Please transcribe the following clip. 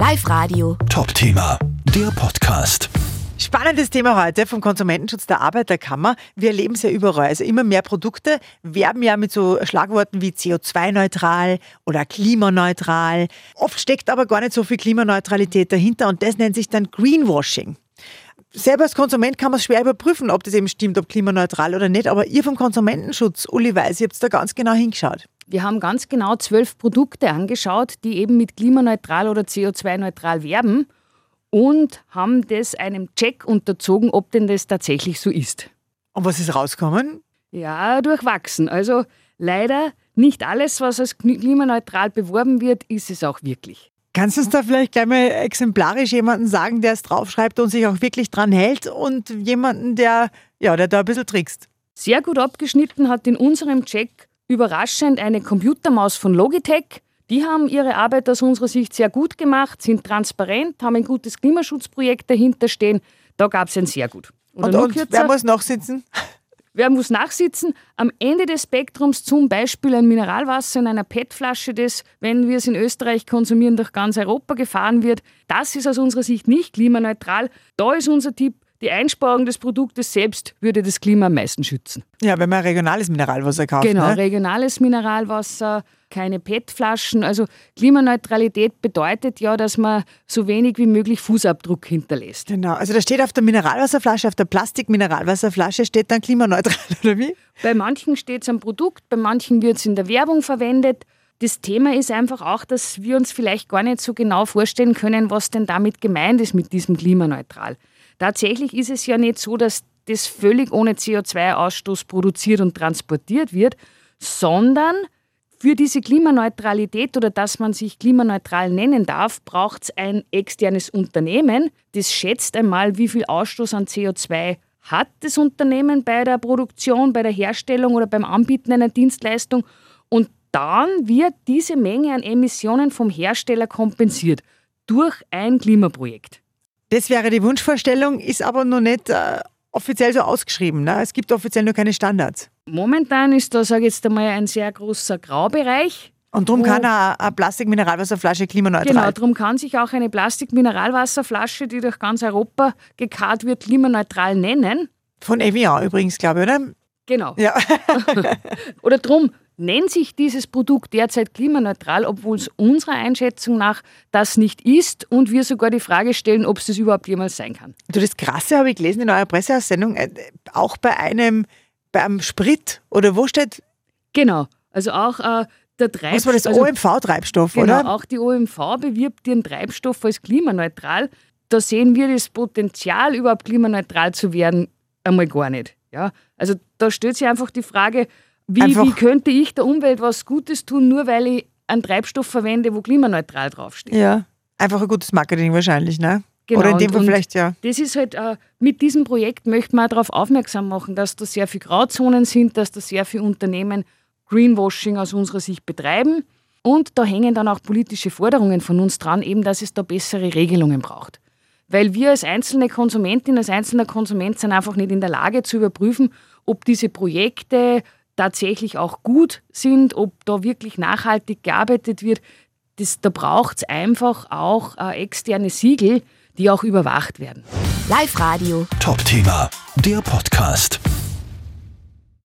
Live Radio. Top-Thema, der Podcast. Spannendes Thema heute vom Konsumentenschutz der Arbeiterkammer. Wir erleben es ja überall. Also immer mehr Produkte werben ja mit so Schlagworten wie CO2-neutral oder klimaneutral. Oft steckt aber gar nicht so viel Klimaneutralität dahinter und das nennt sich dann Greenwashing. Selber als Konsument kann man es schwer überprüfen, ob das eben stimmt, ob klimaneutral oder nicht. Aber ihr vom Konsumentenschutz, Uli Weiß, ihr habt da ganz genau hingeschaut. Wir haben ganz genau zwölf Produkte angeschaut, die eben mit klimaneutral oder CO2-neutral werben und haben das einem Check unterzogen, ob denn das tatsächlich so ist. Und was ist rausgekommen? Ja, durchwachsen. Also leider nicht alles, was als klimaneutral beworben wird, ist es auch wirklich. Kannst du uns da vielleicht gleich mal exemplarisch jemanden sagen, der es draufschreibt und sich auch wirklich dran hält und jemanden, der, ja, der da ein bisschen trickst? Sehr gut abgeschnitten hat in unserem Check überraschend eine Computermaus von Logitech. Die haben ihre Arbeit aus unserer Sicht sehr gut gemacht, sind transparent, haben ein gutes Klimaschutzprojekt dahinter stehen. Da gab es ein sehr gut. Oder und, und wer muss nachsitzen? Wer muss nachsitzen? Am Ende des Spektrums zum Beispiel ein Mineralwasser in einer PET-Flasche, das, wenn wir es in Österreich konsumieren, durch ganz Europa gefahren wird. Das ist aus unserer Sicht nicht klimaneutral. Da ist unser Tipp, die Einsparung des Produktes selbst würde das Klima am meisten schützen. Ja, wenn man regionales Mineralwasser kauft. Genau, ne? regionales Mineralwasser, keine PET-Flaschen. Also Klimaneutralität bedeutet ja, dass man so wenig wie möglich Fußabdruck hinterlässt. Genau, also da steht auf der Mineralwasserflasche, auf der Plastik-Mineralwasserflasche steht dann klimaneutral, oder wie? Bei manchen steht es am Produkt, bei manchen wird es in der Werbung verwendet. Das Thema ist einfach auch, dass wir uns vielleicht gar nicht so genau vorstellen können, was denn damit gemeint ist mit diesem klimaneutral. Tatsächlich ist es ja nicht so, dass das völlig ohne CO2-Ausstoß produziert und transportiert wird, sondern für diese Klimaneutralität oder dass man sich klimaneutral nennen darf, braucht es ein externes Unternehmen, das schätzt einmal, wie viel Ausstoß an CO2 hat das Unternehmen bei der Produktion, bei der Herstellung oder beim Anbieten einer Dienstleistung und dann wird diese Menge an Emissionen vom Hersteller kompensiert durch ein Klimaprojekt. Das wäre die Wunschvorstellung, ist aber noch nicht äh, offiziell so ausgeschrieben. Ne? Es gibt offiziell noch keine Standards. Momentan ist da, sage ich jetzt einmal, ein sehr großer Graubereich. Und darum kann eine, eine Plastik-Mineralwasserflasche klimaneutral. Genau, darum kann sich auch eine Plastik-Mineralwasserflasche, die durch ganz Europa gekarrt wird, klimaneutral nennen. Von Evian übrigens, glaube ich, oder? Genau. Ja. oder drum, nennt sich dieses Produkt derzeit klimaneutral, obwohl es unserer Einschätzung nach das nicht ist und wir sogar die Frage stellen, ob es das überhaupt jemals sein kann. Du, das Krasse habe ich gelesen in eurer Presseaussendung, äh, auch bei einem, bei einem Sprit oder wo steht? Genau, also auch äh, der Treibstoff. Was war das? also, OMV-Treibstoff, genau, oder? auch die OMV bewirbt ihren Treibstoff als klimaneutral. Da sehen wir das Potenzial, überhaupt klimaneutral zu werden, einmal gar nicht. Ja? Also da stellt sich einfach die Frage, wie, wie könnte ich der Umwelt was Gutes tun, nur weil ich einen Treibstoff verwende, wo klimaneutral draufsteht? Ja, einfach ein gutes Marketing wahrscheinlich, ne? Genau, Oder in dem Fall vielleicht, ja. Das ist halt, äh, mit diesem Projekt möchte man darauf aufmerksam machen, dass da sehr viele Grauzonen sind, dass da sehr viele Unternehmen Greenwashing aus unserer Sicht betreiben. Und da hängen dann auch politische Forderungen von uns dran, eben, dass es da bessere Regelungen braucht. Weil wir als einzelne Konsumentin, als einzelner Konsument sind einfach nicht in der Lage zu überprüfen, ob diese Projekte tatsächlich auch gut sind, ob da wirklich nachhaltig gearbeitet wird. Das, da braucht es einfach auch äh, externe Siegel, die auch überwacht werden. Live Radio. Top-Thema, der Podcast.